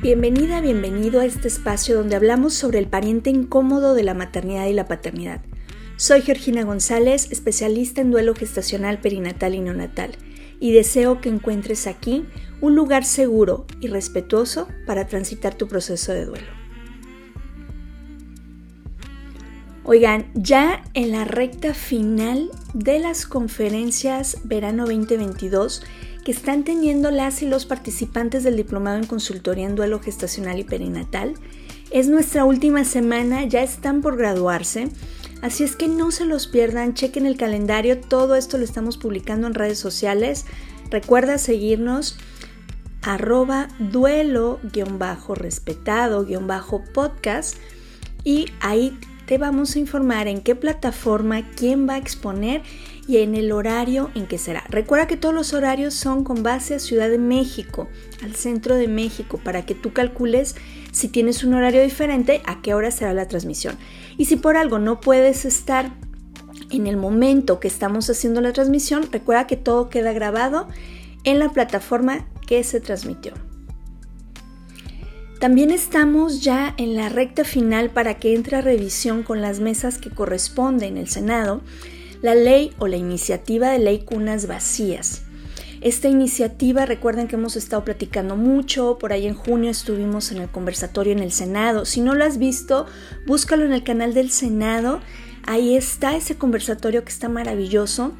Bienvenida, bienvenido a este espacio donde hablamos sobre el pariente incómodo de la maternidad y la paternidad. Soy Georgina González, especialista en duelo gestacional perinatal y neonatal, y deseo que encuentres aquí un lugar seguro y respetuoso para transitar tu proceso de duelo. Oigan, ya en la recta final de las conferencias verano 2022, que están teniendo las y los participantes del diplomado en consultoría en duelo gestacional y perinatal. Es nuestra última semana, ya están por graduarse, así es que no se los pierdan, chequen el calendario, todo esto lo estamos publicando en redes sociales. Recuerda seguirnos arroba duelo-respetado-podcast y ahí te vamos a informar en qué plataforma, quién va a exponer y en el horario en que será. Recuerda que todos los horarios son con base a Ciudad de México, al centro de México, para que tú calcules si tienes un horario diferente, a qué hora será la transmisión. Y si por algo no puedes estar en el momento que estamos haciendo la transmisión, recuerda que todo queda grabado en la plataforma que se transmitió. También estamos ya en la recta final para que entre a revisión con las mesas que corresponden en el Senado la ley o la iniciativa de ley Cunas Vacías. Esta iniciativa, recuerden que hemos estado platicando mucho, por ahí en junio estuvimos en el conversatorio en el Senado. Si no lo has visto, búscalo en el canal del Senado. Ahí está ese conversatorio que está maravilloso.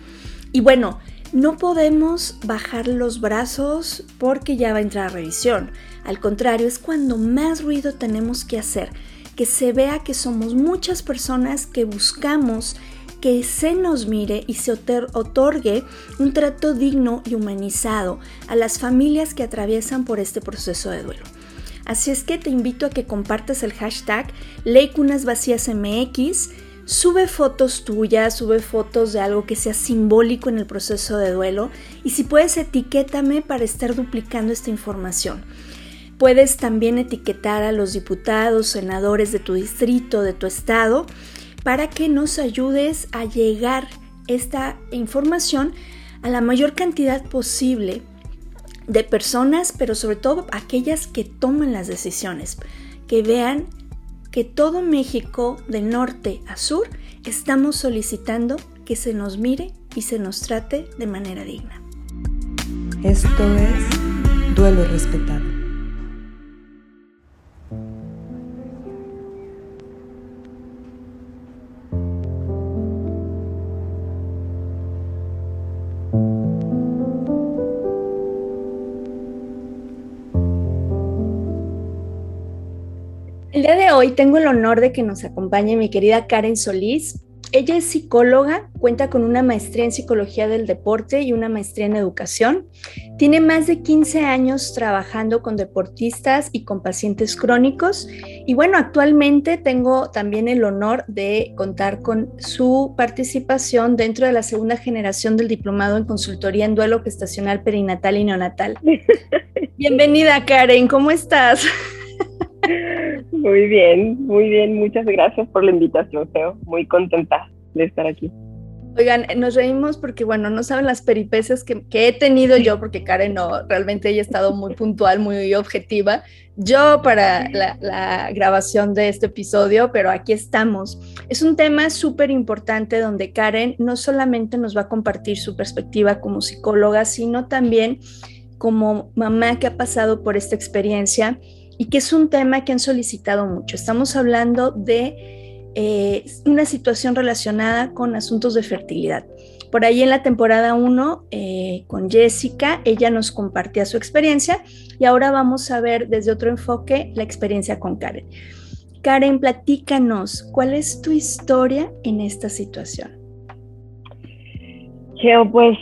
Y bueno, no podemos bajar los brazos porque ya va a entrar a revisión. Al contrario, es cuando más ruido tenemos que hacer, que se vea que somos muchas personas que buscamos que se nos mire y se otorgue un trato digno y humanizado a las familias que atraviesan por este proceso de duelo. Así es que te invito a que compartas el hashtag LeyCunasVacíasMX, sube fotos tuyas, sube fotos de algo que sea simbólico en el proceso de duelo y si puedes etiquétame para estar duplicando esta información. Puedes también etiquetar a los diputados, senadores de tu distrito, de tu estado para que nos ayudes a llegar esta información a la mayor cantidad posible de personas, pero sobre todo aquellas que toman las decisiones, que vean que todo México de norte a sur estamos solicitando que se nos mire y se nos trate de manera digna. Esto es duelo respetado. El día de hoy tengo el honor de que nos acompañe mi querida Karen Solís. Ella es psicóloga, cuenta con una maestría en psicología del deporte y una maestría en educación. Tiene más de 15 años trabajando con deportistas y con pacientes crónicos. Y bueno, actualmente tengo también el honor de contar con su participación dentro de la segunda generación del diplomado en consultoría en duelo gestacional perinatal y neonatal. Bienvenida Karen, ¿cómo estás? Muy bien, muy bien. Muchas gracias por la invitación, Feo. Muy contenta de estar aquí. Oigan, nos reímos porque, bueno, no saben las peripecias que, he tenido yo, porque Karen no, realmente ella ha estado muy puntual, muy objetiva. Yo para la, la grabación de este episodio, pero aquí estamos. Es un tema súper importante donde Karen no solamente nos va a compartir su perspectiva como psicóloga, sino también como mamá que ha pasado por esta experiencia y que es un tema que han solicitado mucho. Estamos hablando de eh, una situación relacionada con asuntos de fertilidad. Por ahí en la temporada 1 eh, con Jessica, ella nos compartía su experiencia y ahora vamos a ver desde otro enfoque la experiencia con Karen. Karen, platícanos, ¿cuál es tu historia en esta situación? Geo, pues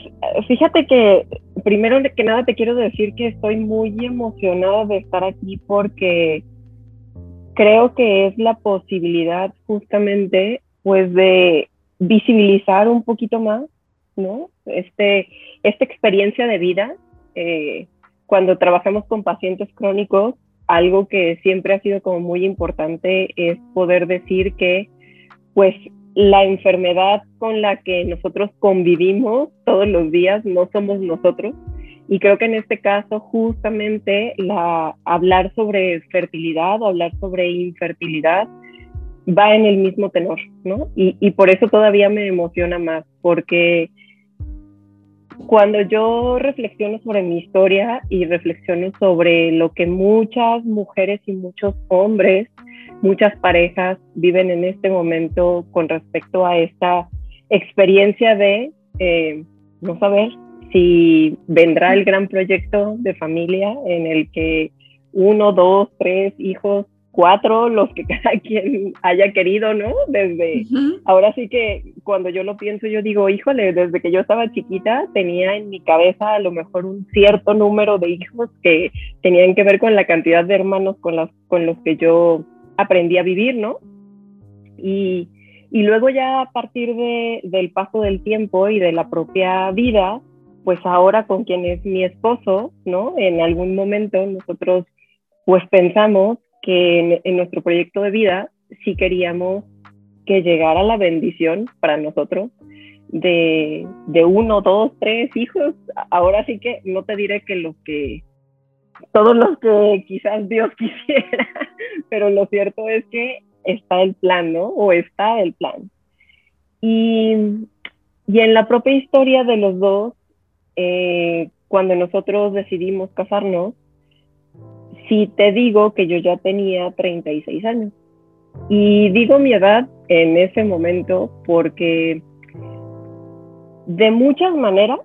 fíjate que primero que nada te quiero decir que estoy muy emocionada de estar aquí porque creo que es la posibilidad justamente pues de visibilizar un poquito más, ¿no? Este, esta experiencia de vida, eh, cuando trabajamos con pacientes crónicos, algo que siempre ha sido como muy importante es poder decir que pues la enfermedad con la que nosotros convivimos todos los días no somos nosotros Y creo que en este caso justamente la, hablar sobre fertilidad o hablar sobre infertilidad va en el mismo tenor, ¿no? Y por eso todavía me emociona más, porque cuando yo reflexiono sobre mi historia y reflexiono sobre lo que muchas mujeres y muchos hombres, muchas parejas viven en este momento con respecto a esta experiencia de eh, no saber si vendrá el gran proyecto de familia en el que uno, dos, tres hijos cuatro, los que cada quien haya querido, ¿no? Desde, ahora sí que cuando yo lo pienso, yo digo, híjole, desde que yo estaba chiquita tenía en mi cabeza a lo mejor un cierto número de hijos que tenían que ver con la cantidad de hermanos con, las, con los que yo aprendí a vivir, ¿no? Y, y luego ya a partir de, del paso del tiempo y de la propia vida, pues ahora con quien es mi esposo, ¿no? En algún momento nosotros pues pensamos que en, nuestro proyecto de vida sí queríamos que llegara la bendición para nosotros de, uno, dos, tres hijos. Ahora sí que no te diré que lo que, todos los que quizás Dios quisiera, pero lo cierto es que está el plan, ¿no? O está el plan. Y, y en la propia historia de los dos, eh, cuando nosotros decidimos casarnos, si te digo que yo ya tenía 36 años. Y digo mi edad en ese momento porque de muchas maneras,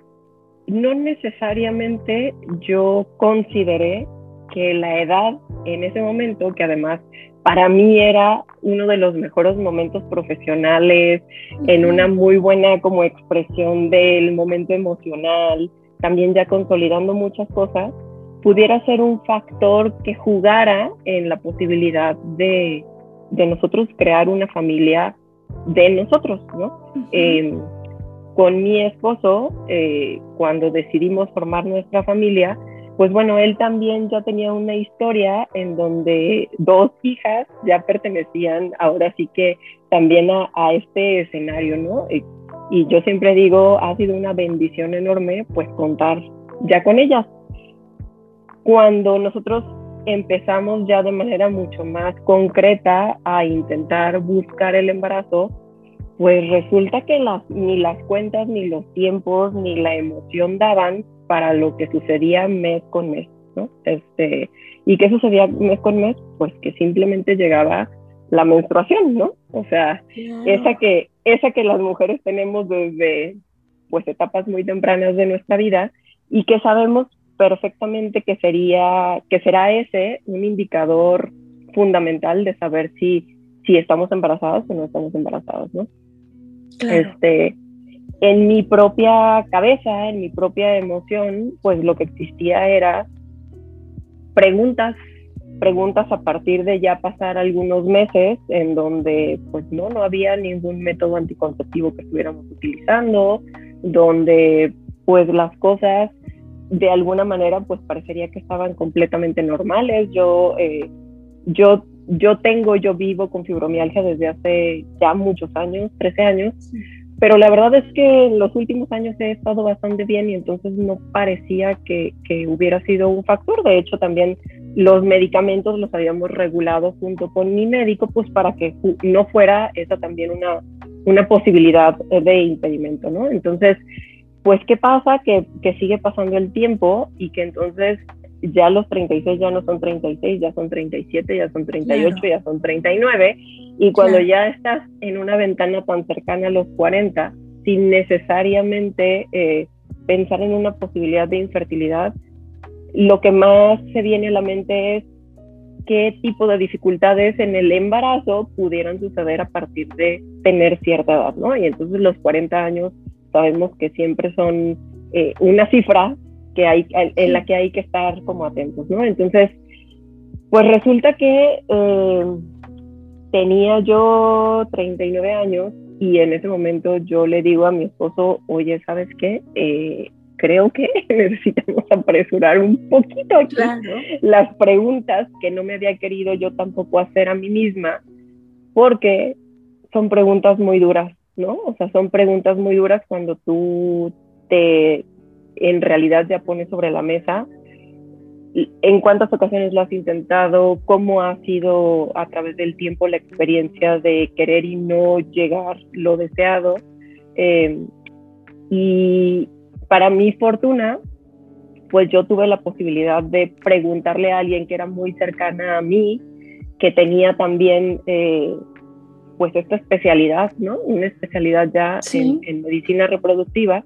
no necesariamente yo consideré que la edad en ese momento, que además para mí era uno de los mejores momentos profesionales, en una muy buena como expresión del momento emocional, también ya consolidando muchas cosas, pudiera ser un factor que jugara en la posibilidad de, de nosotros crear una familia de nosotros, ¿no? Em, con mi esposo, eh, cuando decidimos formar nuestra familia, pues bueno, él también ya tenía una historia en donde dos hijas ya pertenecían ahora sí que también a, a este escenario, ¿no? Y, y yo siempre digo, ha sido una bendición enorme pues contar ya con ellas, cuando nosotros empezamos ya de manera mucho más concreta a intentar buscar el embarazo, pues resulta que las, ni las cuentas, ni los tiempos, ni la emoción daban para lo que sucedía mes con mes, ¿no? Este, ¿Y qué sucedía mes con mes? Pues que simplemente llegaba la menstruación, ¿no? O sea, esa, que, esa que las mujeres tenemos desde pues etapas muy tempranas de nuestra vida y que sabemos perfectamente que sería, que será ese un indicador fundamental de saber si, si estamos embarazadas o no estamos embarazadas, ¿no? Este, en mi propia cabeza, en mi propia emoción, pues lo que existía era preguntas, preguntas a partir de ya pasar algunos meses en donde pues no, no había ningún método anticonceptivo que estuviéramos utilizando, donde pues las cosas de alguna manera pues parecería que estaban completamente normales. Yo, eh, yo, yo tengo, yo vivo con fibromialgia desde hace ya muchos años, 13 años, pero la verdad es que en los últimos años he estado bastante bien y entonces no parecía que, que hubiera sido un factor. De hecho, también los medicamentos los habíamos regulado junto con mi médico pues para que no fuera esa también una, una posibilidad de impedimento, ¿no? Entonces, pues, ¿qué pasa? Que, que, sigue pasando el tiempo y que entonces ya los 36 ya no son 36, ya son 37, ya son 38, ya son 39. Y cuando ya estás en una ventana tan cercana a los 40, sin necesariamente eh, pensar en una posibilidad de infertilidad, lo que más se viene a la mente es qué tipo de dificultades en el embarazo pudieran suceder a partir de tener cierta edad, ¿no? Y entonces los 40 años sabemos que siempre son eh, una cifra que hay, en la que hay que estar como atentos, ¿no? Entonces, pues resulta que eh, tenía yo 39 años y en ese momento yo le digo a mi esposo, oye, ¿sabes qué? Eh, creo que necesitamos apresurar un poquito aquí las preguntas que no me había querido yo tampoco hacer a mí misma, porque son preguntas muy duras ¿no? O sea, son preguntas muy duras cuando tú te en realidad ya pones sobre la mesa en cuántas ocasiones lo has intentado, cómo ha sido a través del tiempo la experiencia de querer y no llegar lo deseado. Eh, y para mi fortuna, pues yo tuve la posibilidad de preguntarle a alguien que era muy cercana a mí, que tenía también eh, pues esta especialidad, ¿no? Una especialidad ya en, en medicina reproductiva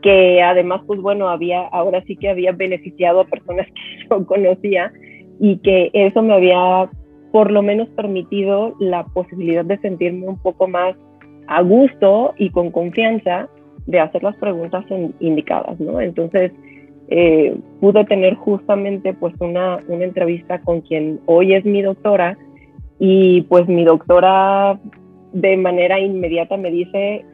que además, pues bueno, había, ahora sí que había beneficiado a personas que yo conocía y que eso me había por lo menos permitido la posibilidad de sentirme un poco más a gusto y con confianza de hacer las preguntas indicadas, ¿no? Entonces, eh, pude tener justamente pues una, una entrevista con quien hoy es mi doctora y pues mi doctora de manera inmediata me dice,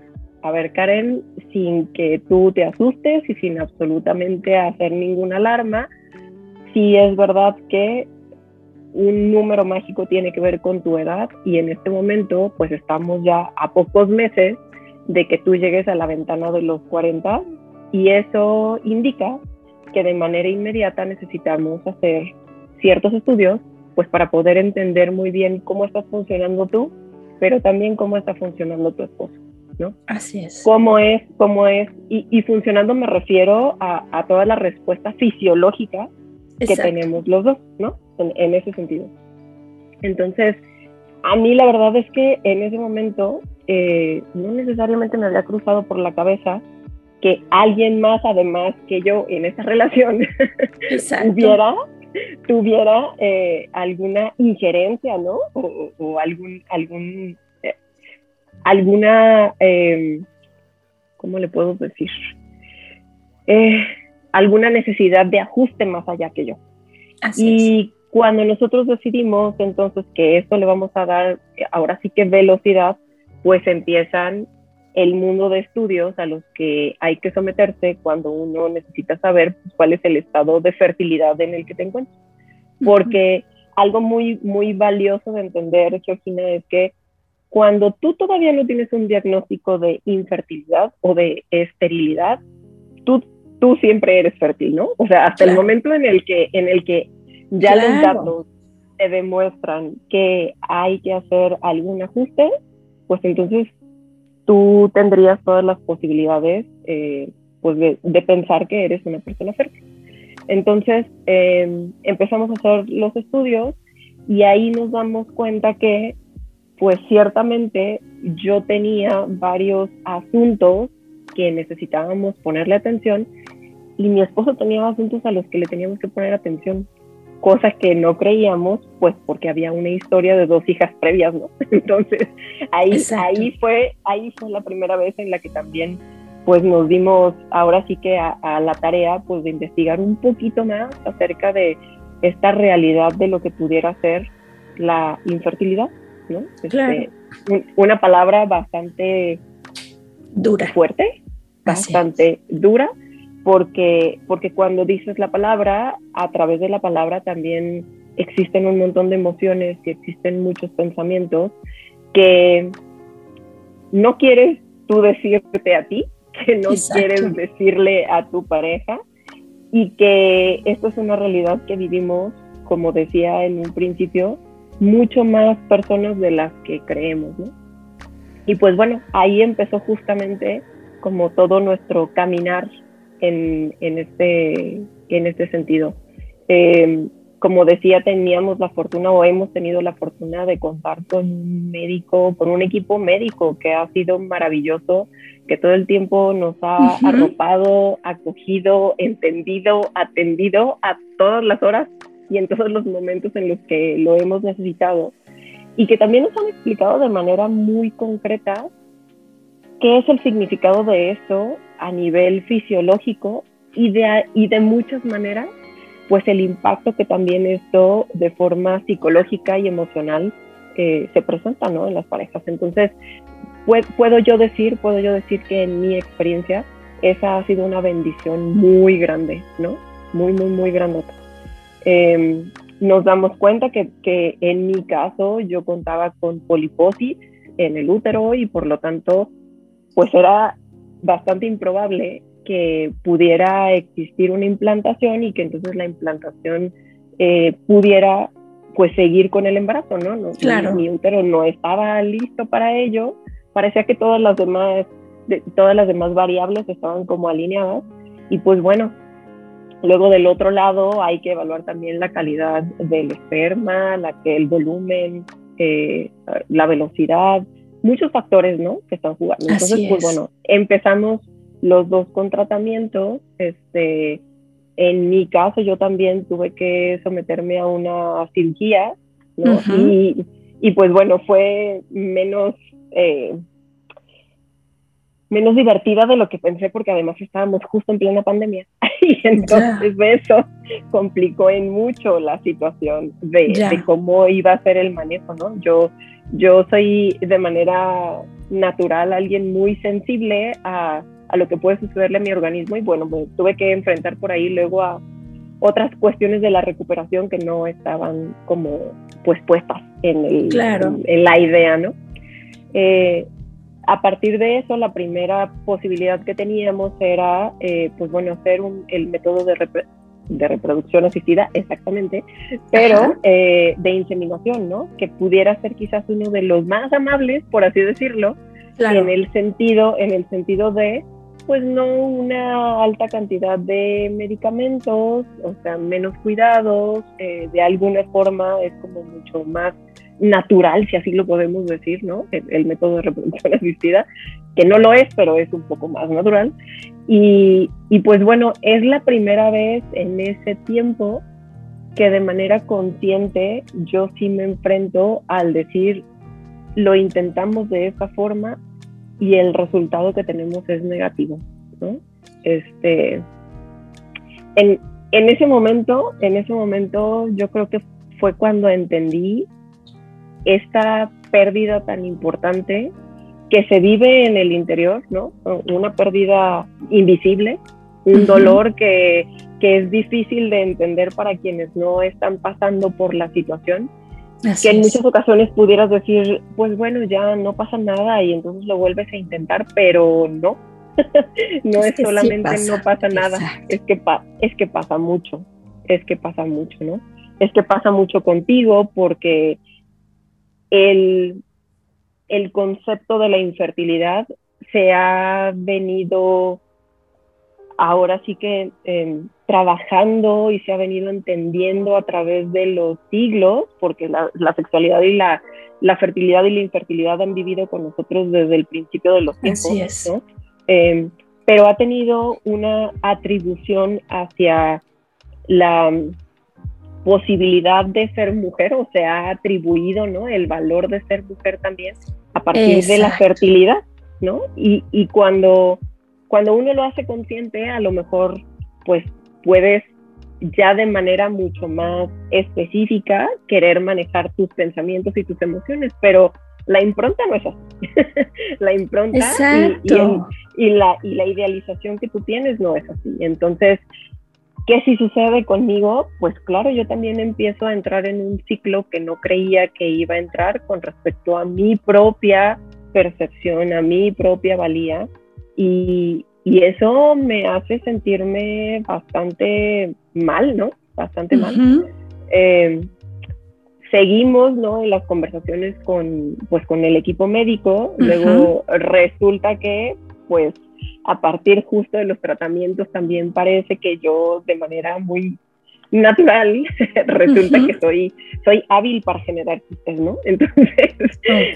a ver, Karen, sin que tú te asustes y sin absolutamente hacer ninguna alarma, sí es verdad que un número mágico tiene que ver con tu edad y en este momento pues estamos ya a pocos meses de que tú llegues a la ventana de los 40 y eso indica que de manera inmediata necesitamos hacer ciertos estudios pues para poder entender muy bien cómo estás funcionando tú, pero también cómo está funcionando tu esposo. ¿no? Así es. ¿Cómo es? ¿Cómo es? Y, funcionando me refiero a, toda la respuesta fisiológica que tenemos los dos, ¿no? En, ese sentido. Entonces, a mí la verdad es que en ese momento eh, no necesariamente me había cruzado por la cabeza que alguien más, además que yo, en esa relación, tuviera, tuviera eh, alguna injerencia, ¿no? O, o algún, algún alguna, eh, ¿cómo le puedo decir? Eh, alguna necesidad de ajuste más allá que yo. y cuando nosotros decidimos entonces que esto le vamos a dar, ahora sí que velocidad, pues empiezan el mundo de estudios a los que hay que someterse cuando uno necesita saber pues, cuál es el estado de fertilidad en el que te encuentras. Porque algo muy, muy valioso de entender, Georgina, es que cuando tú todavía no tienes un diagnóstico de infertilidad o de esterilidad, tú, tú siempre eres fértil, ¿no? O sea, hasta el momento en el que, en el que ya los datos te demuestran que hay que hacer algún ajuste, pues entonces tú tendrías todas las posibilidades eh, pues de, pensar que eres una persona fértil. Entonces em, empezamos a hacer los estudios y ahí nos damos cuenta que pues ciertamente yo tenía varios asuntos que necesitábamos ponerle atención y mi esposo tenía asuntos a los que le teníamos que poner atención, cosas que no creíamos, pues porque había una historia de dos hijas previas, ¿no? Entonces ahí, ahí, fue, ahí fue la primera vez en la que también pues nos dimos ahora sí que a, a la tarea pues de investigar un poquito más acerca de esta realidad de lo que pudiera ser la infertilidad. Este, una palabra bastante dura, fuerte, bastante dura, porque, porque cuando dices la palabra, a través de la palabra también existen un montón de emociones y existen muchos pensamientos que no quieres tú decirte a ti, que no quieres decirle a tu pareja y que esto es una realidad que vivimos, como decía en un principio, mucho más personas de las que creemos, ¿no? Y pues bueno, ahí empezó justamente como todo nuestro caminar en, en este, en este sentido. Em, como decía, teníamos la fortuna o hemos tenido la fortuna de contar con un médico, con un equipo médico que ha sido maravilloso, que todo el tiempo nos ha arropado, acogido, entendido, atendido a todas las horas y en todos los momentos en los que lo hemos necesitado. Y que también nos han explicado de manera muy concreta qué es el significado de esto a nivel fisiológico y de, y de muchas maneras, pues el impacto que también esto de forma psicológica y emocional eh, se presenta ¿no? en las parejas. Entonces, puedo yo decir, puedo yo decir que en mi experiencia esa ha sido una bendición muy grande, ¿no? Muy, muy, muy grande. Em, nos damos cuenta que, que, en mi caso yo contaba con poliposis en el útero y por lo tanto pues era bastante improbable que pudiera existir una implantación y que entonces la implantación eh, pudiera pues seguir con el embarazo, ¿no? no claro. Mi, útero no estaba listo para ello, parecía que todas las demás, todas las demás variables estaban como alineadas y pues bueno, luego del otro lado hay que evaluar también la calidad del esperma, la que el volumen, eh, la velocidad, muchos factores, ¿no? Que están jugando. Entonces, pues bueno, empezamos los dos con tratamiento, este, en mi caso, yo también tuve que someterme a una cirugía, ¿no? y, y, pues bueno, fue menos, eh, menos divertida de lo que pensé porque además estábamos justo en plena pandemia. y entonces eso complicó en mucho la situación de, de, cómo iba a ser el manejo, ¿no? Yo, yo soy de manera natural alguien muy sensible a a lo que puede sucederle a mi organismo y bueno, me tuve que enfrentar por ahí luego a otras cuestiones de la recuperación que no estaban como pues puestas en, el, en, la idea, ¿no? Eh, a partir de eso, la primera posibilidad que teníamos era, eh, pues bueno, hacer un, el método de, de reproducción asistida, exactamente, pero eh, de inseminación, ¿no? Que pudiera ser quizás uno de los más amables, por así decirlo, en el sentido, en el sentido de pues no una alta cantidad de medicamentos, o sea, menos cuidados, eh, de alguna forma es como mucho más natural, si así lo podemos decir, ¿no? El, método de reproducción asistida, que no lo es, pero es un poco más natural. Y, y pues bueno, es la primera vez en ese tiempo que de manera consciente yo sí me enfrento al decir, lo intentamos de esta forma, y el resultado que tenemos es negativo, ¿no? Este, en, en ese momento, en ese momento yo creo que fue cuando entendí esta pérdida tan importante que se vive en el interior, ¿no? Una pérdida invisible, un dolor que, que, es difícil de entender para quienes no están pasando por la situación que en muchas ocasiones pudieras decir, pues bueno, ya no pasa nada y entonces lo vuelves a intentar, pero no. no es, solamente no pasa nada, es que, es que pasa mucho, es que pasa mucho, ¿no? Es que pasa mucho contigo porque el, el concepto de la infertilidad se ha venido ahora sí que em, trabajando y se ha venido entendiendo a través de los siglos, porque la, sexualidad y la, la, fertilidad y la infertilidad han vivido con nosotros desde el principio de los tiempos, ¿no? Em, pero ha tenido una atribución hacia la posibilidad de ser mujer, o se ha atribuido ¿no? el valor de ser mujer también a partir de la fertilidad, ¿no? Y, y cuando cuando uno lo hace consciente, a lo mejor pues puedes ya de manera mucho más específica querer manejar tus pensamientos y tus emociones, pero la impronta no es así. la impronta y, y, la, y la idealización que tú tienes no es así. Entonces, ¿qué si sucede conmigo? Pues claro, yo también empiezo a entrar en un ciclo que no creía que iba a entrar con respecto a mi propia percepción, a mi propia valía y, eso me hace sentirme bastante mal, ¿no? Bastante mal. Em, seguimos, ¿no? En las conversaciones con, pues, con el equipo médico. Luego resulta que, pues, a partir justo de los tratamientos también parece que yo de manera muy natural, resulta que soy, soy hábil para generar chistes, ¿no? Entonces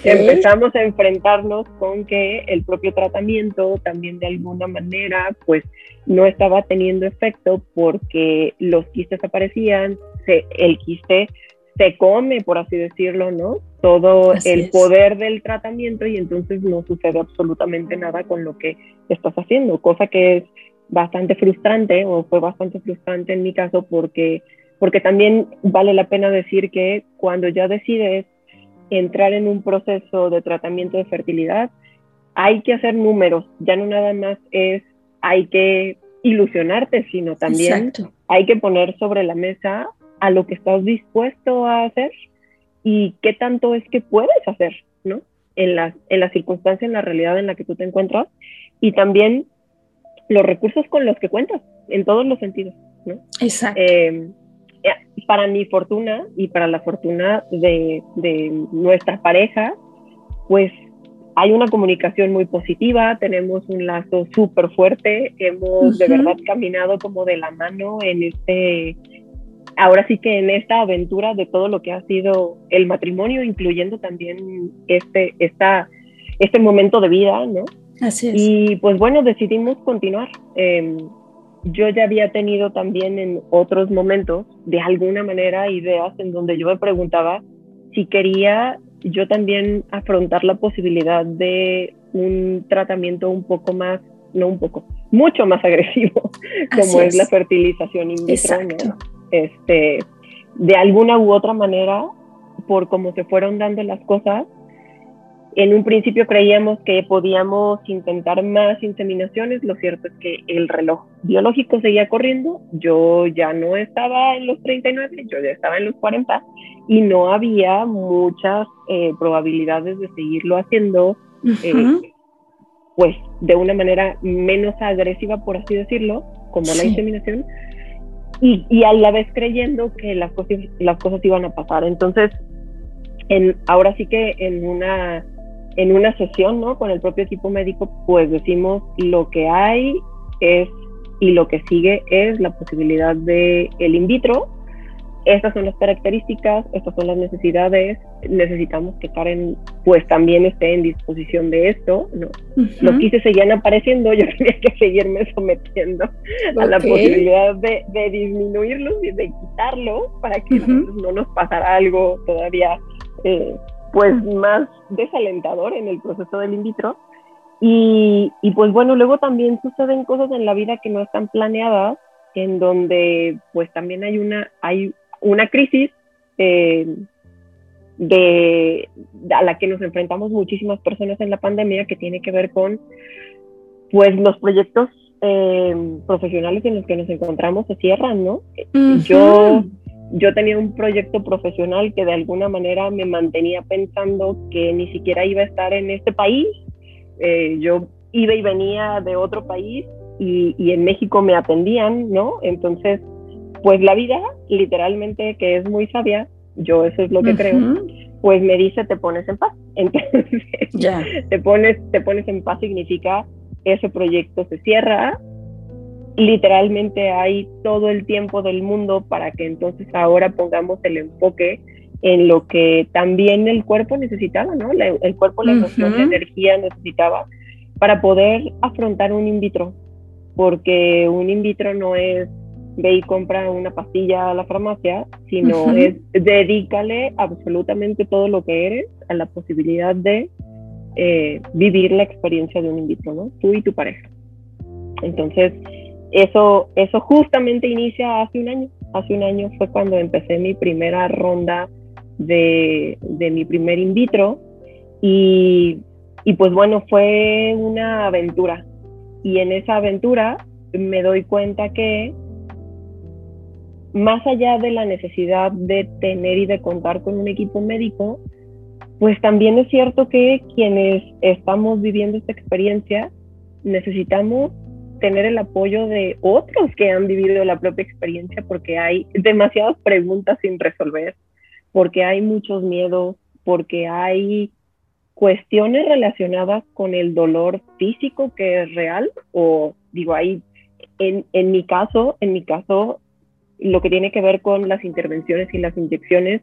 empezamos a enfrentarnos con que el propio tratamiento también de alguna manera pues no estaba teniendo efecto porque los quistes aparecían, se, el quiste se come, por así decirlo, ¿no? Todo el poder del tratamiento y entonces no sucede absolutamente nada con lo que estás haciendo, cosa que es bastante frustrante o fue bastante frustrante en mi caso porque, porque también vale la pena decir que cuando ya decides entrar en un proceso de tratamiento de fertilidad, hay que hacer números, ya no nada más es hay que ilusionarte, sino también hay que poner sobre la mesa a lo que estás dispuesto a hacer y qué tanto es que puedes hacer, ¿no? En la, en la circunstancia, en la realidad en la que tú te encuentras y también los recursos con los que cuentas, en todos los sentidos, ¿no? Exacto. Eh, para mi fortuna y para la fortuna de, de nuestra pareja, pues hay una comunicación muy positiva, tenemos un lazo súper fuerte, hemos de verdad caminado como de la mano en este, ahora sí que en esta aventura de todo lo que ha sido el matrimonio, incluyendo también este, esta, este momento de vida, ¿no? Así es. Y pues bueno, decidimos continuar. Eh, yo ya había tenido también en otros momentos, de alguna manera, ideas en donde yo me preguntaba si quería yo también afrontar la posibilidad de un tratamiento un poco más, no un poco, mucho más agresivo, como es. la fertilización in vitro. ¿no? Este, de alguna u otra manera, por cómo se fueron dando las cosas, en un principio creíamos que podíamos intentar más inseminaciones, lo cierto es que el reloj biológico seguía corriendo, yo ya no estaba en los 39, yo ya estaba en los 40 y no había muchas eh, probabilidades de seguirlo haciendo, eh, pues de una manera menos agresiva, por así decirlo, como sí. la inseminación, y, y, a la vez creyendo que las cosas, las cosas iban a pasar. Entonces, en, ahora sí que en una en una sesión ¿no? con el propio equipo médico, pues decimos lo que hay es y lo que sigue es la posibilidad de el in vitro. Estas son las características, estas son las necesidades. Necesitamos que Karen pues también esté en disposición de esto. ¿no? Uh -huh. Los quises seguían apareciendo, yo tenía que seguirme sometiendo okay. a la posibilidad de, de, disminuirlos y de quitarlo para que uh -huh. no nos pasara algo todavía eh, pues más desalentador en el proceso del in vitro. Y, y, pues bueno, luego también suceden cosas en la vida que no están planeadas, en donde pues también hay una, hay una crisis eh, de, a la que nos enfrentamos muchísimas personas en la pandemia que tiene que ver con pues los proyectos eh, profesionales en los que nos encontramos se cierran, ¿no? Uh -huh. Yo yo tenía un proyecto profesional que de alguna manera me mantenía pensando que ni siquiera iba a estar en este país. Eh, yo iba y venía de otro país y, y, en México me atendían, ¿no? Entonces, pues la vida, literalmente, que es muy sabia, yo eso es lo que uh -huh. creo, pues me dice, te pones en paz. Entonces, yeah. te, pones, te pones en paz significa ese proyecto se cierra, literalmente hay todo el tiempo del mundo para que entonces ahora pongamos el enfoque en lo que también el cuerpo necesitaba, ¿no? La, el cuerpo, la emoción, uh -huh. la energía necesitaba para poder afrontar un in vitro, porque un in vitro no es ve y compra una pastilla a la farmacia, sino uh -huh. es dedícale absolutamente todo lo que eres a la posibilidad de eh, vivir la experiencia de un in vitro, ¿no? Tú y tu pareja. Entonces, eso, eso justamente inicia hace un año. Hace un año fue cuando empecé mi primera ronda de, de mi primer in vitro y, y, pues bueno, fue una aventura. Y en esa aventura me doy cuenta que más allá de la necesidad de tener y de contar con un equipo médico, pues también es cierto que quienes estamos viviendo esta experiencia necesitamos tener el apoyo de otros que han vivido la propia experiencia porque hay demasiadas preguntas sin resolver, porque hay muchos miedos, porque hay cuestiones relacionadas con el dolor físico que es real o digo ahí en, en mi caso, en mi caso lo que tiene que ver con las intervenciones y las inyecciones,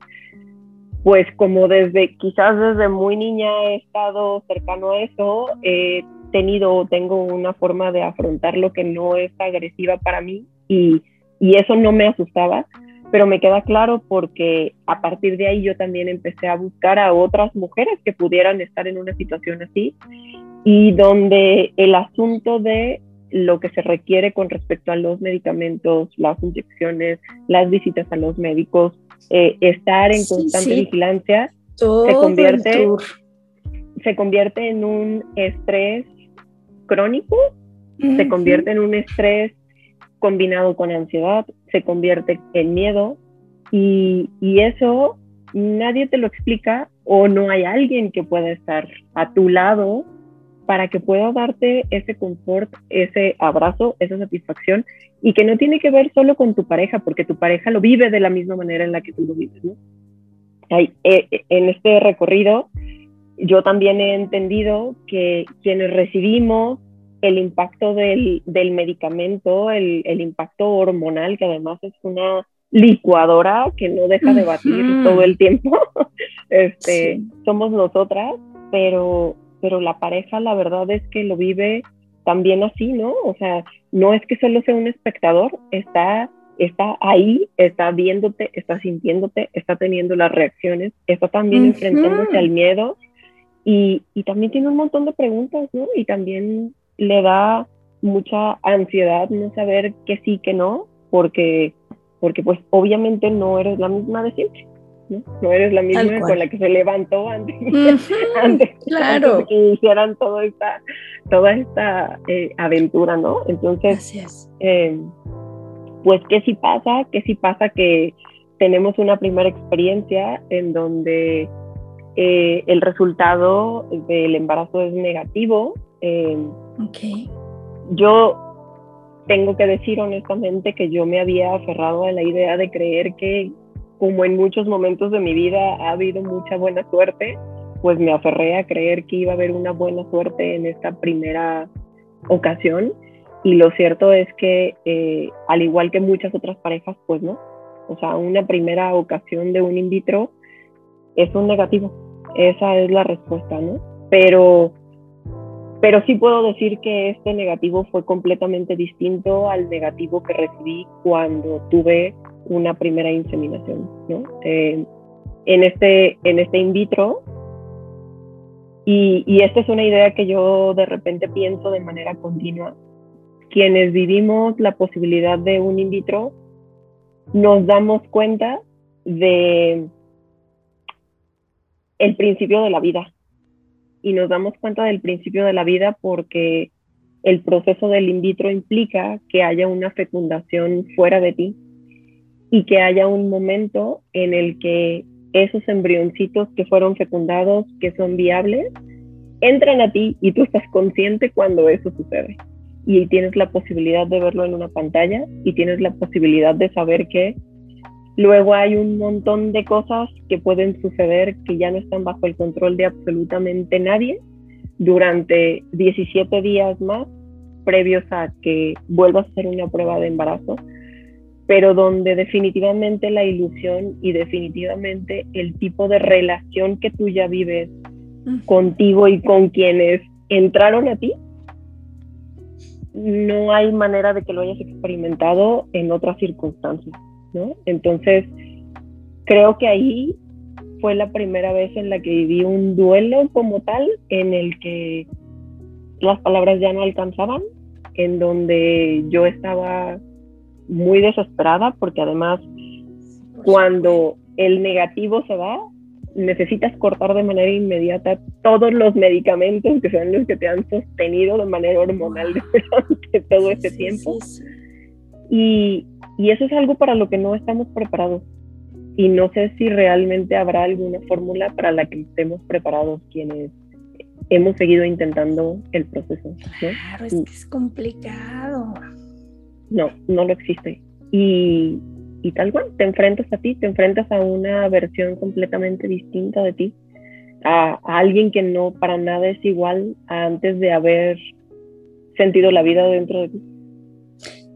pues como desde quizás desde muy niña he estado cercano a eso, eh, tenido o tengo una forma de afrontar lo que no es agresiva para mí y, y eso no me asustaba, pero me queda claro porque a partir de ahí yo también empecé a buscar a otras mujeres que pudieran estar en una situación así y donde el asunto de lo que se requiere con respecto a los medicamentos, las inyecciones, las visitas a los médicos, eh, estar en constante sí, sí. vigilancia, Todo se convierte, se convierte en un estrés crónico, se convierte en un estrés combinado con ansiedad, se convierte en miedo y, y, eso nadie te lo explica o no hay alguien que pueda estar a tu lado para que pueda darte ese confort, ese abrazo, esa satisfacción y que no tiene que ver solo con tu pareja, porque tu pareja lo vive de la misma manera en la que tú lo vives, ¿no? Eh, eh, en este recorrido, yo también he entendido que quienes recibimos el impacto del, del medicamento, el, el, impacto hormonal, que además es una licuadora que no deja de batir todo el tiempo, este, somos nosotras, pero, pero la pareja la verdad es que lo vive también así, ¿no? O sea, no es que solo sea un espectador, está, está ahí, está viéndote, está sintiéndote, está teniendo las reacciones, está también enfrentándose al miedo y, y también tiene un montón de preguntas, ¿no? Y también le da mucha ansiedad no saber qué sí, qué no, porque, porque pues obviamente no eres la misma de siempre. ¿No? no eres la misma con la que se levantó antes, antes, claro. de que iniciaran toda esta, toda esta eh, aventura, ¿no? Entonces, eh, pues, ¿qué si pasa? ¿Qué si pasa que tenemos una primera experiencia en donde eh, el resultado del embarazo es negativo? Okay. Yo tengo que decir honestamente que yo me había aferrado a la idea de creer que como en muchos momentos de mi vida ha habido mucha buena suerte, pues me aferré a creer que iba a haber una buena suerte en esta primera ocasión. Y lo cierto es que, eh, al igual que muchas otras parejas, pues no. O sea, una primera ocasión de un in vitro es un negativo. Esa es la respuesta, ¿no? Pero pero sí puedo decir que este negativo fue completamente distinto al negativo que recibí cuando tuve una primera inseminación, ¿no? Eh, en, este, en este in vitro, y, y esta es una idea que yo de repente pienso de manera continua, quienes vivimos la posibilidad de un in vitro, nos damos cuenta de el principio de la vida, y nos damos cuenta del principio de la vida porque el proceso del in vitro implica que haya una fecundación fuera de ti y que haya un momento en el que esos embrioncitos que fueron fecundados, que son viables, entran a ti y tú estás consciente cuando eso sucede. Y tienes la posibilidad de verlo en una pantalla y tienes la posibilidad de saber que Luego hay un montón de cosas que pueden suceder que ya no están bajo el control de absolutamente nadie durante 17 días más previos a que vuelvas a hacer una prueba de embarazo, pero donde definitivamente la ilusión y definitivamente el tipo de relación que tú ya vives contigo y con quienes entraron a ti, no hay manera de que lo hayas experimentado en otras circunstancias. Entonces, creo que ahí fue la primera vez en la que viví un duelo como tal, en el que las palabras ya no alcanzaban, en donde yo estaba muy desesperada, porque además cuando el negativo se va, necesitas cortar de manera inmediata todos los medicamentos que son los que te han sostenido de manera hormonal durante todo ese tiempo. Y, y eso es algo para lo que no estamos preparados. Y no sé si realmente habrá alguna fórmula para la que estemos preparados quienes hemos seguido intentando el proceso. Claro, es que es complicado. No, no lo existe. Y, y tal cual, te enfrentas a ti, te enfrentas a una versión completamente distinta de ti, a, a, alguien que no para nada es igual a antes de haber sentido la vida dentro de ti.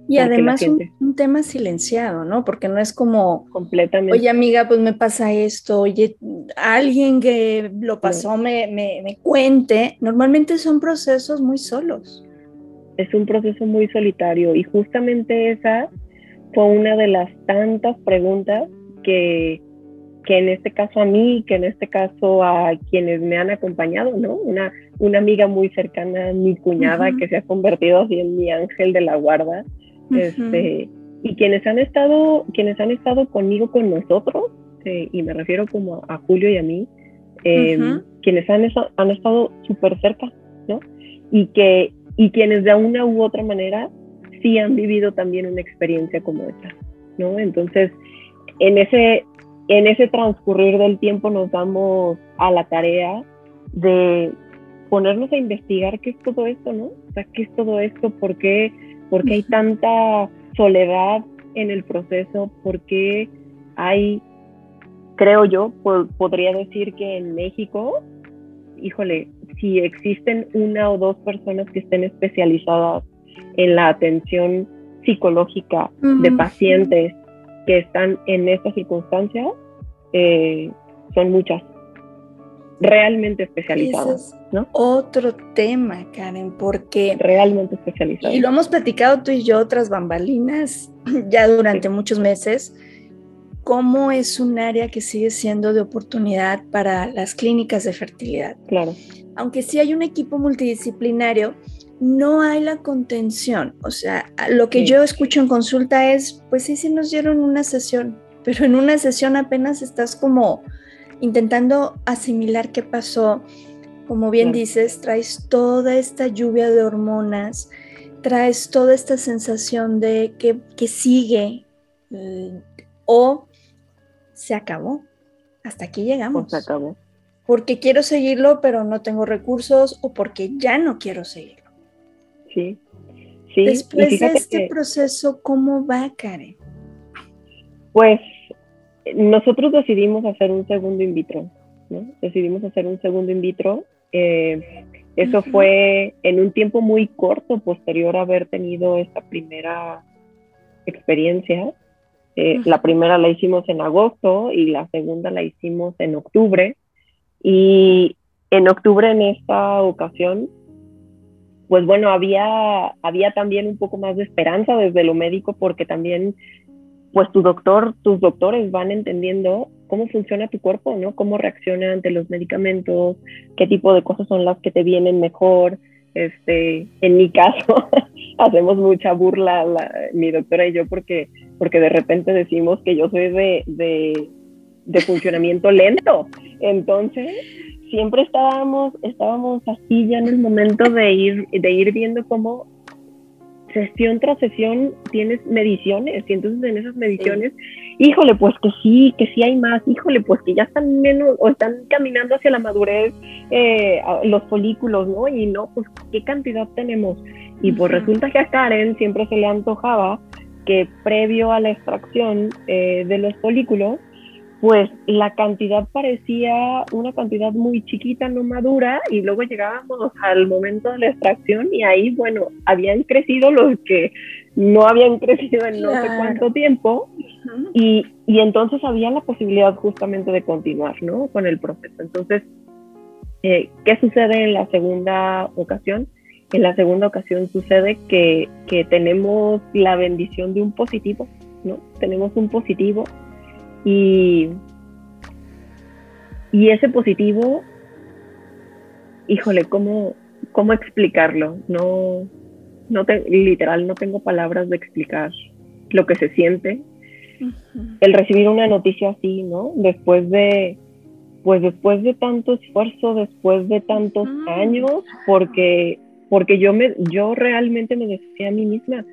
Y además un, tema silenciado, ¿no? Porque no es como, completamente. Oye amiga, pues me pasa esto, oye, alguien que lo pasó me, me, me cuente. Normalmente son procesos muy solos. Es un proceso muy solitario y justamente esa fue una de las tantas preguntas que, que en este caso a mí, que en este caso a quienes me han acompañado, ¿no? Una, una amiga muy cercana, mi cuñada, que se ha convertido así en mi ángel de la guarda, este, y quienes han estado, quienes han estado conmigo, con nosotros, eh, y me refiero como a, Julio y a mí, em, quienes han, han estado súper cerca, ¿no? Y, que, y quienes de una u otra manera sí han vivido también una experiencia como esta, ¿no? Entonces, en ese, en ese transcurrir del tiempo nos damos a la tarea de ponernos a investigar qué es todo esto, ¿no? O sea, qué es todo esto, por qué, por qué hay tanta soledad en el proceso, por qué hay, creo yo, podría decir que en México, híjole, si existen una o dos personas que estén especializadas en la atención psicológica de pacientes que están en estas circunstancias, eh, son muchas realmente especializadas. ¿no? Otro tema, Karen, porque... Realmente especializadas. Y lo hemos platicado tú y yo otras bambalinas ya durante muchos meses, cómo es un área que sigue siendo de oportunidad para las clínicas de fertilidad. Claro. Aunque sí hay un equipo multidisciplinario, no hay la contención. O sea, lo que yo escucho en consulta es, pues sí, sí nos dieron una sesión, pero en una sesión apenas estás como intentando asimilar qué pasó. Como bien dices, traes toda esta lluvia de hormonas, traes toda esta sensación de que, que sigue eh, o se acabó. Hasta aquí llegamos. se acabó. Porque quiero seguirlo, pero no tengo recursos o porque ya no quiero seguirlo. Sí. sí. Después de este proceso, ¿cómo va, Karen? Pues nosotros decidimos hacer un segundo in vitro, ¿no? Decidimos hacer un segundo in vitro. Eh, eso fue en un tiempo muy corto posterior a haber tenido esta primera experiencia. Eh, la primera la hicimos en agosto y la segunda la hicimos en octubre. Y en octubre en esta ocasión, pues bueno, había, había también un poco más de esperanza desde lo médico porque también pues tu doctor, tus doctores van entendiendo cómo funciona tu cuerpo, ¿no? Cómo reacciona ante los medicamentos, qué tipo de cosas son las que te vienen mejor. Este, en mi caso, hacemos mucha burla mi doctora y yo porque, porque de repente decimos que yo soy de, de, de funcionamiento lento. Entonces, siempre estábamos, estábamos así ya en el momento de ir, de ir viendo cómo sesión tras sesión tienes mediciones y entonces en esas mediciones, híjole, pues que sí, que sí hay más, híjole, pues que ya están menos o están caminando hacia la madurez eh, los folículos, ¿no? Y no, pues qué cantidad tenemos. Y pues resulta que a Karen siempre se le antojaba que previo a la extracción eh, de los folículos, pues la cantidad parecía una cantidad muy chiquita, no madura, y luego llegábamos al momento de la extracción y ahí, bueno, habían crecido los que no habían crecido en no sé cuánto tiempo, y, y, entonces había la posibilidad justamente de continuar, ¿no? Con el proceso. Entonces, eh, ¿qué sucede en la segunda ocasión? En la segunda ocasión sucede que, que tenemos la bendición de un positivo, ¿no? Tenemos un positivo y, y ese positivo, híjole, ¿cómo, cómo explicarlo? No, no te, literal, no tengo palabras de explicar lo que se siente. El recibir una noticia así, ¿no? Después de, pues después de tanto esfuerzo, después de tantos años, porque, porque yo, me, yo realmente me decía a mí misma,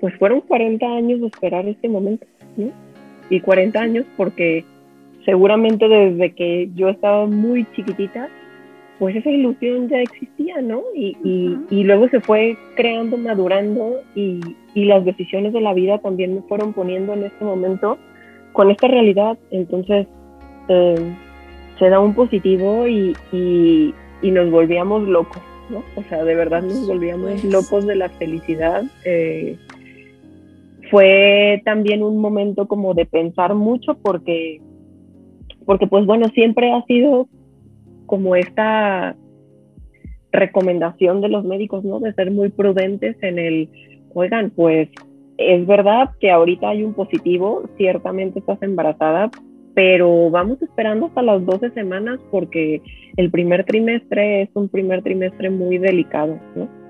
pues fueron 40 años de esperar este momento, ¿no? Y 40 años porque seguramente desde que yo estaba muy chiquitita, pues esa ilusión ya existía, ¿no? Y, y, luego se fue creando, madurando y, y, las decisiones de la vida también me fueron poniendo en este momento con esta realidad. Entonces eh, se da un positivo y, nos volvíamos locos, ¿no? O sea, de verdad nos volvíamos locos de la felicidad. Eh, fue también un momento como de pensar mucho porque, porque pues bueno, siempre ha sido como esta recomendación de los médicos, ¿no? De ser muy prudentes en el, oigan, pues es verdad que ahorita hay un positivo, ciertamente estás embarazada, pero vamos esperando hasta las 12 semanas porque el primer trimestre es un primer trimestre muy delicado, ¿no?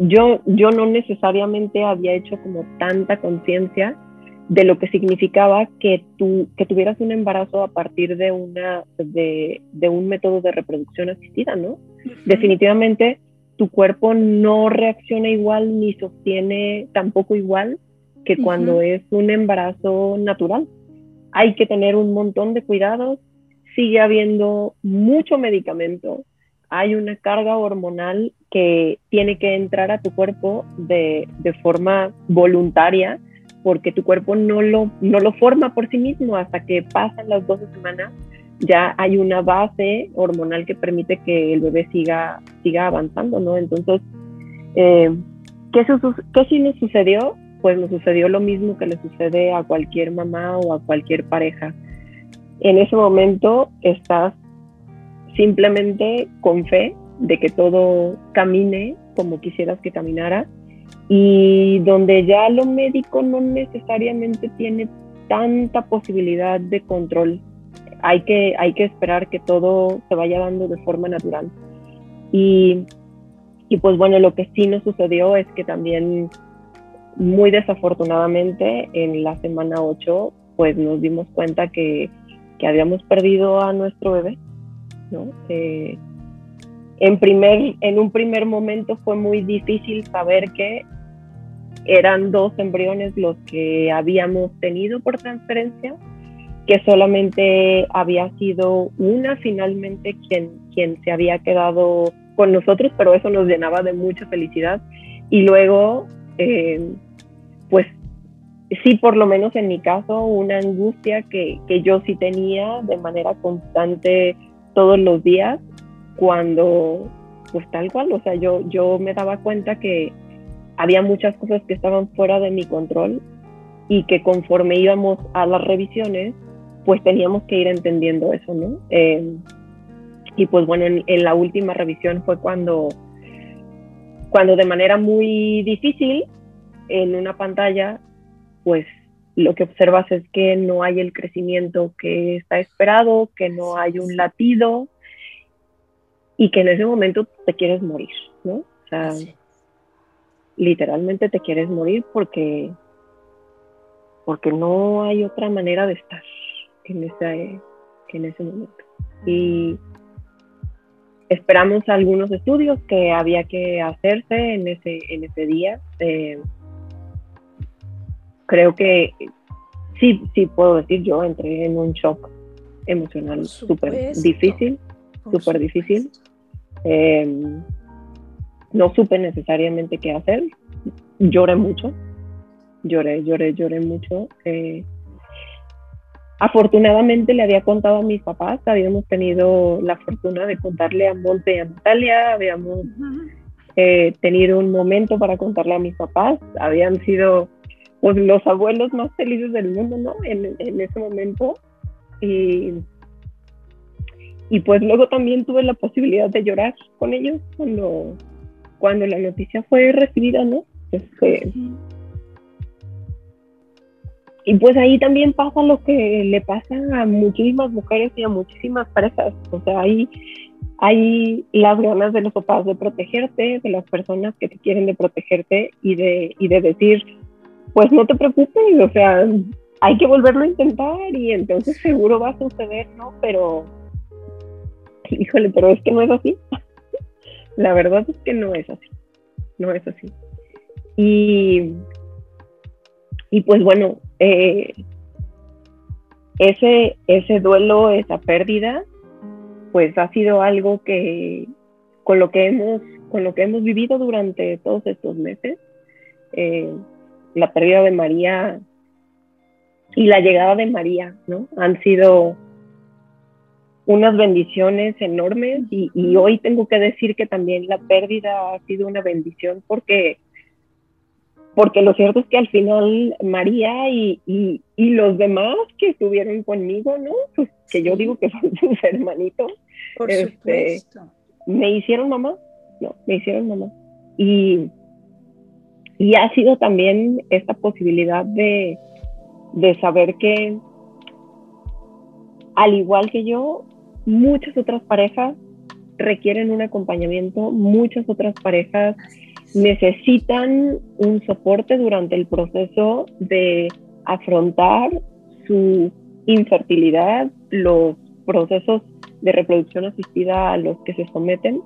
Yo, yo no necesariamente había hecho como tanta conciencia de lo que significaba que, tú, que tuvieras un embarazo a partir de, una, de, de un método de reproducción asistida, ¿no? Definitivamente tu cuerpo no reacciona igual ni sostiene tampoco igual que cuando es un embarazo natural. Hay que tener un montón de cuidados, sigue habiendo mucho medicamento, hay una carga hormonal que tiene que entrar a tu cuerpo de, de forma voluntaria porque tu cuerpo no lo, no lo forma por sí mismo hasta que pasan las 12 semanas. Ya hay una base hormonal que permite que el bebé siga, siga avanzando, ¿no? Entonces, eh, ¿qué, ¿qué sí nos sucedió? Pues nos sucedió lo mismo que le sucede a cualquier mamá o a cualquier pareja. En ese momento estás simplemente con fe de que todo camine como quisieras que caminara y donde ya lo médico no necesariamente tiene tanta posibilidad de control. Hay que, hay que esperar que todo se vaya dando de forma natural. Y, y pues bueno, lo que sí nos sucedió es que también muy desafortunadamente en la semana 8 pues nos dimos cuenta que, que habíamos perdido a nuestro bebé, ¿no? Eh, en, primer, en un primer momento fue muy difícil saber que eran dos embriones los que habíamos tenido por transferencia, que solamente había sido una finalmente quien, quien se había quedado con nosotros, pero eso nos llenaba de mucha felicidad. Y luego, eh, pues sí, por lo menos en mi caso, una angustia que, que yo sí tenía de manera constante todos los días, cuando, pues tal cual, o sea, yo, yo me daba cuenta que, había muchas cosas que estaban fuera de mi control y que conforme íbamos a las revisiones, pues teníamos que ir entendiendo eso, ¿no? Eh, y pues bueno, en, la última revisión fue cuando, cuando de manera muy difícil, en una pantalla, pues lo que observas es que no hay el crecimiento que está esperado, que no hay un latido y que en ese momento te quieres morir, ¿no? O sea, literalmente te quieres morir porque, porque no hay otra manera de estar en ese, en ese momento. Y esperamos algunos estudios que había que hacerse en ese, en ese día. Eh, creo que sí, sí puedo decir, yo entré en un shock emocional súper difícil, súper difícil. Eh, no supe necesariamente qué hacer. Lloré mucho, lloré, lloré, lloré mucho. Eh, afortunadamente le había contado a mis papás, habíamos tenido la fortuna de contarle a Monte y a Natalia, habíamos eh, tenido un momento para contarle a mis papás, habían sido pues, los abuelos más felices del mundo, ¿no? En, ese momento. Y, y pues luego también tuve la posibilidad de llorar con ellos cuando, cuando la noticia fue recibida, ¿no? Este, y pues ahí también pasa lo que le pasa a muchísimas mujeres y a muchísimas parejas. O sea, ahí hay las ganas de los papás de protegerte, de las personas que te quieren de protegerte y de, y de decir, pues no te preocupes, o sea, hay que volverlo a intentar y entonces seguro va a suceder, ¿no? Pero, híjole, pero es que no es así. La verdad es que no es así, no es así. Y, y pues bueno, eh, ese, ese duelo, esa pérdida, pues ha sido algo que con lo que hemos, con lo que hemos vivido durante todos estos meses, eh, la pérdida de María y la llegada de María, ¿no? Han sido unas bendiciones enormes y, hoy tengo que decir que también la pérdida ha sido una bendición porque, porque lo cierto es que al final María y, los demás que estuvieron conmigo, ¿no? Pues que yo digo que son sus hermanitos, este, me hicieron mamá, no, me hicieron mamá. Y, y ha sido también esta posibilidad de, saber que al igual que yo, muchas otras parejas requieren un acompañamiento, muchas otras parejas necesitan un soporte durante el proceso de afrontar su infertilidad, los procesos de reproducción asistida a los que se someten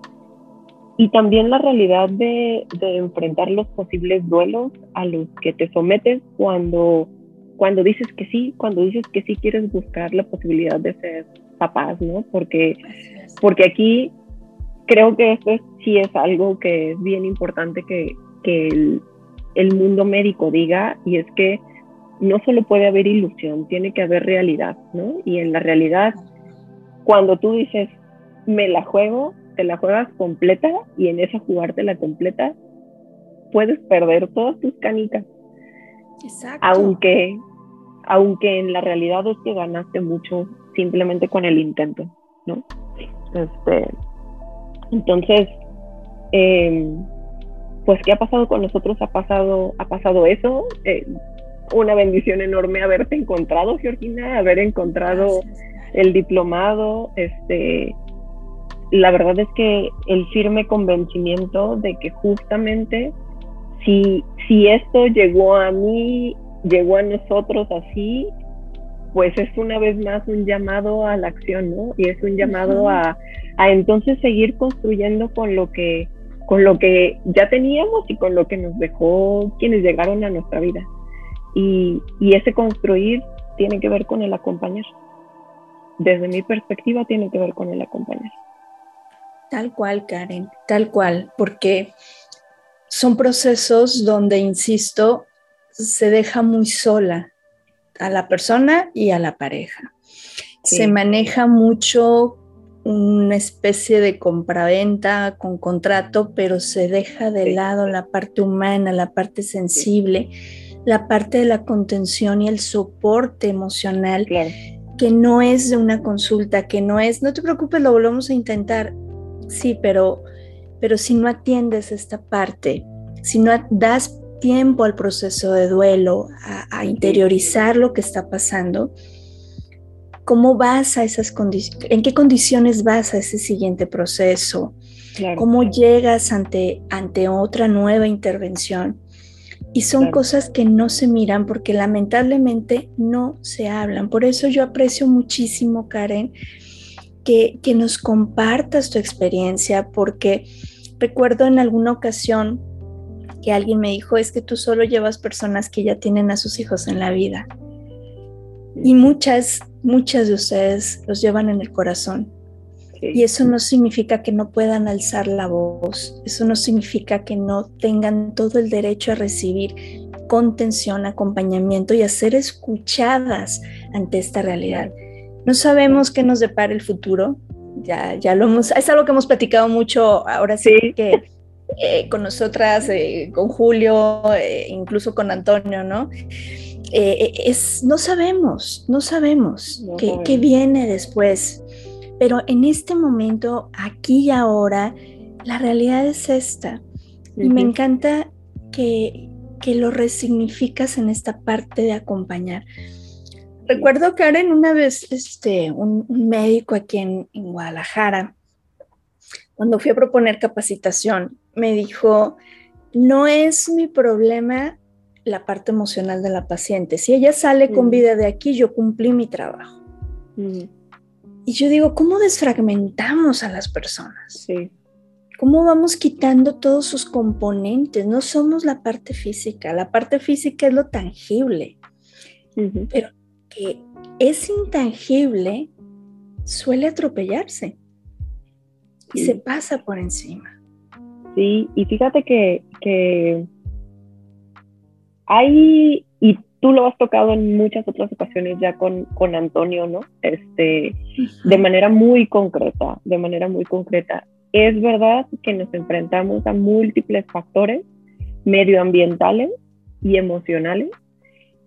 y también la realidad de, enfrentar los posibles duelos a los que te sometes cuando, cuando dices que sí, cuando dices que sí quieres buscar la posibilidad de ser papás, ¿no? Porque, porque aquí creo que esto sí es algo que es bien importante que, el, el, mundo médico diga, y es que no solo puede haber ilusión, tiene que haber realidad, ¿no? Y en la realidad, cuando tú dices, me la juego, te la juegas completa, y en esa jugarte la completa, puedes perder todas tus canicas. Exacto. Aunque, aunque en la realidad es que ganaste mucho simplemente con el intento, ¿no? Este, entonces, em, pues, ¿qué ha pasado con nosotros? Ha pasado, ha pasado eso. Eh, una bendición enorme haberte encontrado, Georgina, haber encontrado el diplomado. Este, la verdad es que el firme convencimiento de que justamente si, si esto llegó a mí, llegó a nosotros así, pues es una vez más un llamado a la acción, ¿no? Y es un llamado a, a, entonces seguir construyendo con lo que con lo que ya teníamos y con lo que nos dejó quienes llegaron a nuestra vida. Y, y ese construir tiene que ver con el acompañar. Desde mi perspectiva tiene que ver con el acompañar. Tal cual, Karen, tal cual, porque son procesos donde, insisto, se deja muy sola a la persona y a la pareja. Se maneja mucho una especie de compraventa con contrato, pero se deja de lado la parte humana, la parte sensible, la parte de la contención y el soporte emocional, que no es de una consulta, que no es, no te preocupes, lo volvemos a intentar. Sí, pero, pero si no atiendes esta parte, si no das tiempo al proceso de duelo, a, interiorizar lo que está pasando, ¿cómo vas a esas condiciones? ¿En qué condiciones vas a ese siguiente proceso? ¿Cómo llegas ante, ante otra nueva intervención? Y son cosas que no se miran porque lamentablemente no se hablan. Por eso yo aprecio muchísimo, Karen, que, que nos compartas tu experiencia, porque recuerdo en alguna ocasión que alguien me dijo, es que tú solo llevas personas que ya tienen a sus hijos en la vida. Y muchas, muchas de ustedes los llevan en el corazón. Y eso no significa que no puedan alzar la voz, eso no significa que no tengan todo el derecho a recibir contención, acompañamiento y a ser escuchadas ante esta realidad. No sabemos qué nos depara el futuro, ya, ya lo hemos, es algo que hemos platicado mucho, ahora sí, que eh, con nosotras, eh, con Julio, eh, incluso con Antonio, ¿no? es, no sabemos, no sabemos qué, viene después, pero en este momento, aquí y ahora, la realidad es esta. Y me encanta que, que lo resignificas en esta parte de acompañar. Recuerdo, Karen, una vez este, un, médico aquí en, en Guadalajara, cuando fui a proponer capacitación, me dijo, no es mi problema la parte emocional de la paciente. Si ella sale con mm. vida de aquí, yo cumplí mi trabajo. Mm. Y yo digo, ¿cómo desfragmentamos a las personas? ¿Cómo vamos quitando todos sus componentes? No somos la parte física, la parte física es lo tangible, pero que es intangible suele atropellarse y se pasa por encima. Sí, y fíjate que, que hay, y tú lo has tocado en muchas otras ocasiones ya con, con Antonio, ¿no? Este, de manera muy concreta, de manera muy concreta. Es verdad que nos enfrentamos a múltiples factores medioambientales y emocionales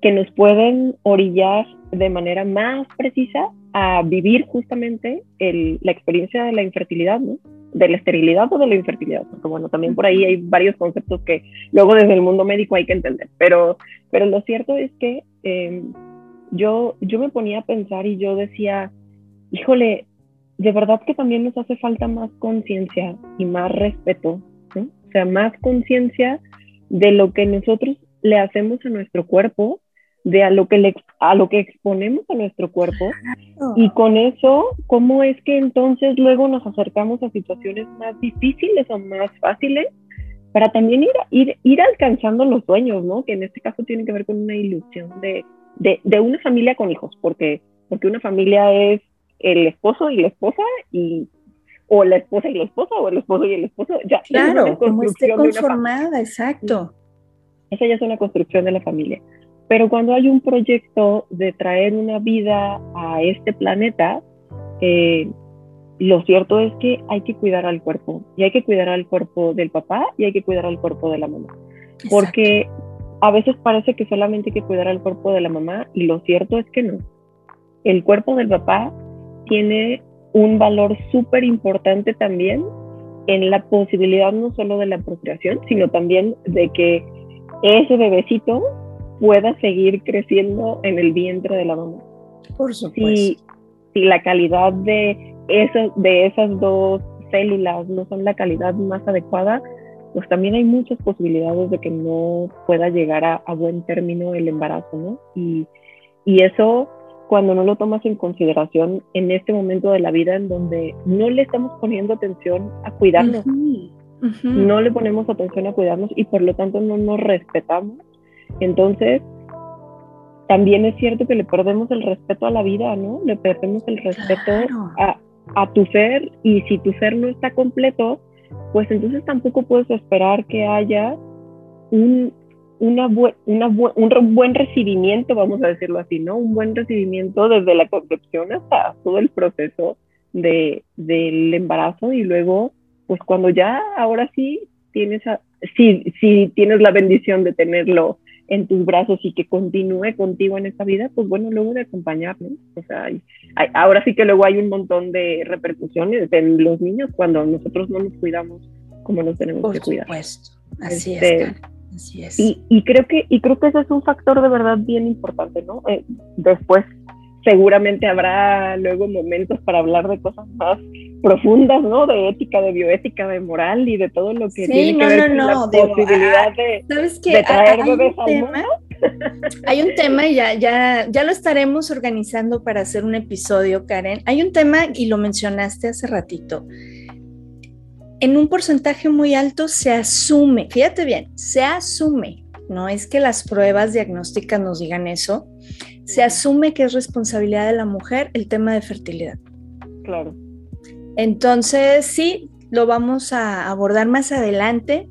que nos pueden orillar de manera más precisa a vivir justamente el, la experiencia de la infertilidad, ¿no? de la esterilidad o de la infertilidad, porque bueno, también por ahí hay varios conceptos que luego desde el mundo médico hay que entender, pero, pero lo cierto es que em, yo, yo me ponía a pensar y yo decía, híjole, de verdad que también nos hace falta más conciencia y más respeto, ¿no? o sea, más conciencia de lo que nosotros le hacemos a nuestro cuerpo de a lo que le, a lo que exponemos a nuestro cuerpo y con eso cómo es que entonces luego nos acercamos a situaciones más difíciles o más fáciles para también ir, ir, ir alcanzando los sueños, ¿no? Que en este caso tiene que ver con una ilusión de, de, de una familia con hijos, porque, porque una familia es el esposo y la esposa y o la esposa y la esposa, o el esposo y el esposo. Ya, claro, como esté conformada, exacto. Esa ya es una construcción de la familia. Pero cuando hay un proyecto de traer una vida a este planeta, eh, lo cierto es que hay que cuidar al cuerpo, y hay que cuidar al cuerpo del papá y hay que cuidar al cuerpo de la mamá. Porque a veces parece que solamente hay que cuidar al cuerpo de la mamá y lo cierto es que no. El cuerpo del papá tiene un valor súper importante también en la posibilidad no solo de la procreación, sino también de que ese bebecito pueda seguir creciendo en el vientre de la mamá. Por supuesto. Si, si la calidad de, eso, de esas dos células no son la calidad más adecuada, pues también hay muchas posibilidades de que no pueda llegar a, buen término el embarazo, ¿no? Y, y eso cuando no lo tomas en consideración en este momento de la vida en donde no le estamos poniendo atención a cuidarnos, no le ponemos atención a cuidarnos y por lo tanto no nos respetamos, entonces también es cierto que le perdemos el respeto a la vida, ¿no? Le perdemos el respeto a, a tu ser y si tu ser no está completo, pues entonces tampoco puedes esperar que haya un, una un buen recibimiento, vamos a decirlo así, ¿no? Un buen recibimiento desde la concepción hasta todo el proceso de, del embarazo y luego, pues cuando ya ahora sí tienes, si, si tienes la bendición de tenerlo en tus brazos y que continúe contigo en esta vida, pues bueno, luego de acompañarnos. O sea, ahora sí que luego hay un montón de repercusiones en los niños cuando nosotros no nos cuidamos como nos tenemos que cuidar. Por supuesto, así es. Este, así es. Y, y, creo que, y creo que ese es un factor de verdad bien importante, ¿no? Eh, después seguramente habrá luego momentos para hablar de cosas más profundas, ¿no? De ética, de bioética, de moral y de todo lo que tiene que ver con la posibilidad de, ¿sabes qué? traer bebés al mundo. Hay un tema y ya, ya, ya lo estaremos organizando para hacer un episodio, Karen. Hay un tema y lo mencionaste hace ratito. En un porcentaje muy alto se asume, fíjate bien, se asume, no es que las pruebas diagnósticas nos digan eso, se asume que es responsabilidad de la mujer el tema de fertilidad. Claro. Entonces, sí, lo vamos a abordar más adelante,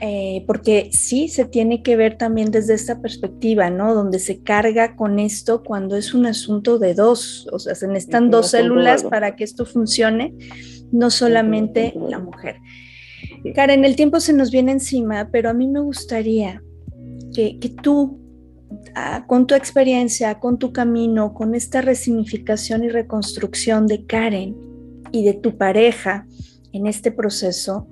eh, porque sí se tiene que ver también desde esta perspectiva, ¿no? Donde se carga con esto cuando es un asunto de dos, o sea, se necesitan dos células para que esto funcione, no solamente la mujer. Karen, el tiempo se nos viene encima, pero a mí me gustaría que, que tú Ah, con tu experiencia, con tu camino, con esta resignificación y reconstrucción de Karen y de tu pareja en este proceso,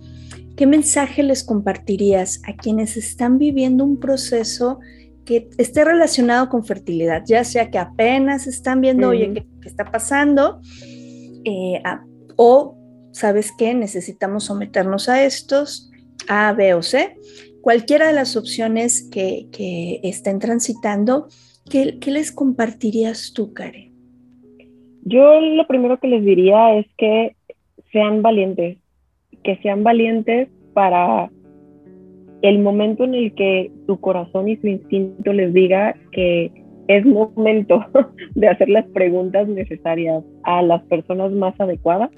¿qué mensaje les compartirías a quienes están viviendo un proceso que esté relacionado con fertilidad, ya sea que apenas están viendo, oye, ¿qué, está pasando? Eh, o, ¿sabes qué? Necesitamos someternos a estos, A, B o C cualquiera de las opciones que, estén transitando, ¿qué, les compartirías tú, Karen? Yo lo primero que les diría es que sean valientes, que sean valientes para el momento en el que tu corazón y su instinto les diga que es momento de hacer las preguntas necesarias a las personas más adecuadas,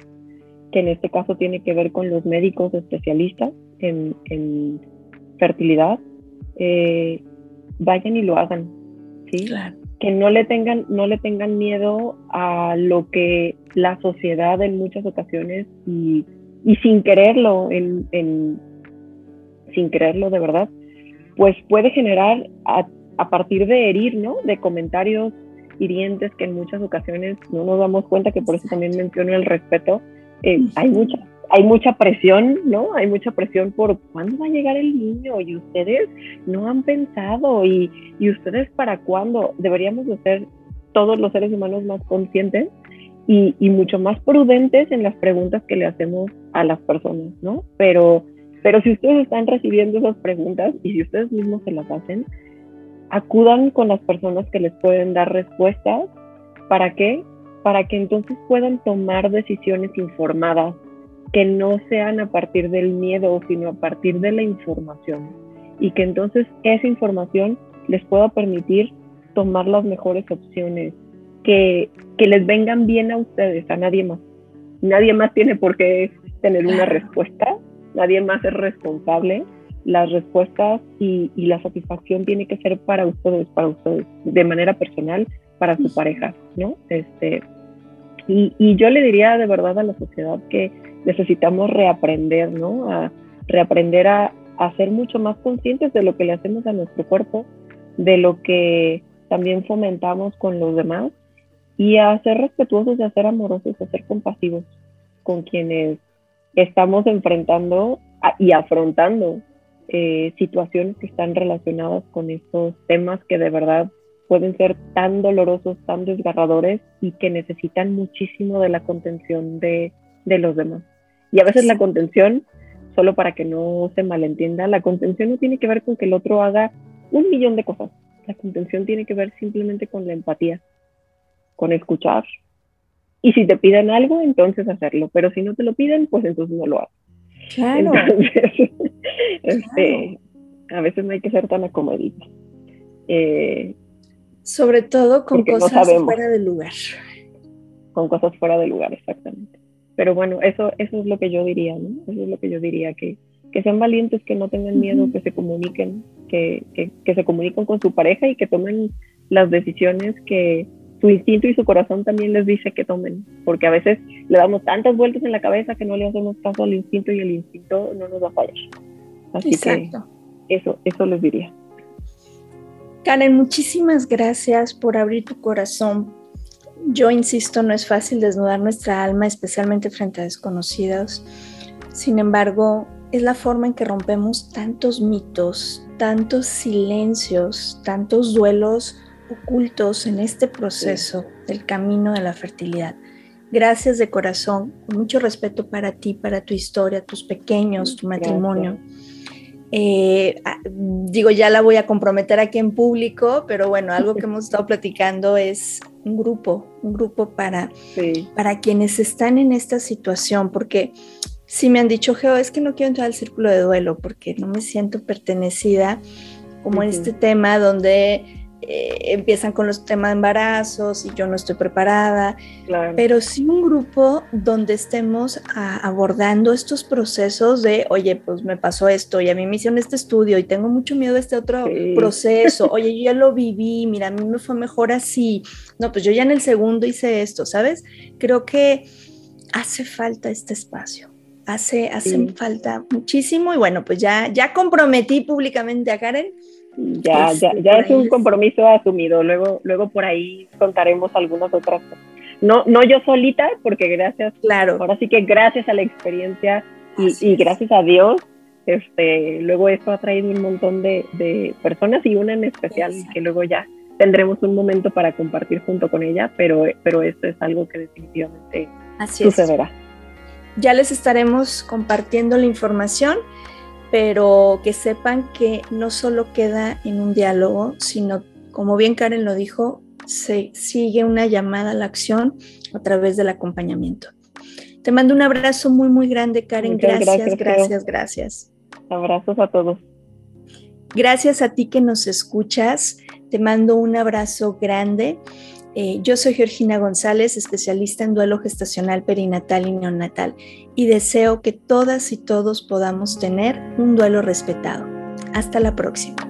que en este caso tiene que ver con los médicos especialistas en, en fertilidad, eh, vayan y lo hagan, ¿sí? Que no le tengan, no le tengan miedo a lo que la sociedad en muchas ocasiones y, sin quererlo, en, sin quererlo de verdad, pues puede generar a, partir de herir, ¿no? De comentarios hirientes que en muchas ocasiones no nos damos cuenta que por eso también menciono el respeto. Eh, hay muchas hay mucha presión, ¿no? Hay mucha presión por cuándo va a llegar el niño y ustedes no han pensado y, y ustedes para cuándo. Deberíamos de ser todos los seres humanos más conscientes y, y, mucho más prudentes en las preguntas que le hacemos a las personas, ¿no? Pero, pero si ustedes están recibiendo esas preguntas y si ustedes mismos se las hacen, acudan con las personas que les pueden dar respuestas. ¿Para qué? Para que entonces puedan tomar decisiones informadas que no sean a partir del miedo, sino a partir de la información. Y que entonces esa información les pueda permitir tomar las mejores opciones, que, que les vengan bien a ustedes, a nadie más. nadie más tiene por qué tener una respuesta, nadie más es responsable. Las respuestas y, y, la satisfacción tiene que ser para ustedes, para ustedes, de manera personal, para su pareja, ¿no? Este, y, y yo le diría de verdad a la sociedad que necesitamos reaprender, ¿no? A reaprender a, a ser mucho más conscientes de lo que le hacemos a nuestro cuerpo, de lo que también fomentamos con los demás y a ser respetuosos, a ser amorosos, a ser compasivos con quienes estamos enfrentando y afrontando eh, situaciones que están relacionadas con estos temas que de verdad pueden ser tan dolorosos, tan desgarradores y que necesitan muchísimo de la contención de, de los demás. Y a veces la contención, solo para que no se malentienda, la contención no tiene que ver con que el otro haga un millón de cosas. La contención tiene que ver simplemente con la empatía, con escuchar, y si te piden algo, entonces hacerlo. Pero si no te lo piden, pues entonces no lo hagas. Claro. Entonces, este, a veces no hay que ser tan acomodito. Eh, Sobre todo con cosas fuera de lugar. Con cosas fuera de lugar, exactamente. Pero bueno, eso, eso es lo que yo diría, ¿no? Eso es lo que yo diría, que, que sean valientes, que no tengan miedo, que se comuniquen, que, que, que se comuniquen con su pareja y que tomen las decisiones que, su instinto y su corazón también les dice que tomen, porque a veces le damos tantas vueltas en la cabeza que no le hacemos caso al instinto y el instinto no nos va a fallar. Así Exacto. que eso, eso les diría. Karen, muchísimas gracias por abrir tu corazón. Yo insisto, no es fácil desnudar nuestra alma, especialmente frente a desconocidos. Sin embargo, es la forma en que rompemos tantos mitos, tantos silencios, tantos duelos ocultos en este proceso del camino de la fertilidad. Gracias de corazón, con mucho respeto para ti, para tu historia, tus pequeños, tu matrimonio. Eh, ah, digo, ya la voy a comprometer aquí en público, pero bueno, algo que hemos estado platicando es un grupo, un grupo para, para quienes están en esta situación, porque si me han dicho, Geo, es que no quiero entrar al círculo de duelo porque no me siento pertenecida como en este tema donde eh, empiezan con los temas de embarazos y yo no estoy preparada, pero sí un grupo donde estemos abordando estos procesos de, oye, pues me pasó esto y a mí me hicieron este estudio y tengo mucho miedo de este otro proceso, oye, yo ya lo viví, mira, a mí me fue mejor así, no, pues yo ya en el segundo hice esto, ¿sabes? Creo que hace falta este espacio. Hace, hace falta muchísimo y bueno, pues ya, ya comprometí públicamente a Karen ya, ya, ya es un compromiso asumido. Luego, luego por ahí contaremos algunas otras cosas. No, no yo solita, porque gracias, claro. ahora sí que gracias a la experiencia y, gracias a Dios, este, luego esto ha traído un montón de, de personas y una en especial que luego ya tendremos un momento para compartir junto con ella, pero, pero esto es algo que definitivamente sucederá. Ya les estaremos compartiendo la información pero que sepan que no solo queda en un diálogo, sino, como bien Karen lo dijo, se sigue una llamada a la acción a través del acompañamiento. Te mando un abrazo muy, muy grande, Karen. gracias, gracias, gracias, gracias. Abrazos a todos. Gracias a ti que nos escuchas. Te mando un abrazo grande. Eh, yo soy Georgina González, especialista en duelo gestacional perinatal y neonatal, y deseo que todas y todos podamos tener un duelo respetado. Hasta la próxima.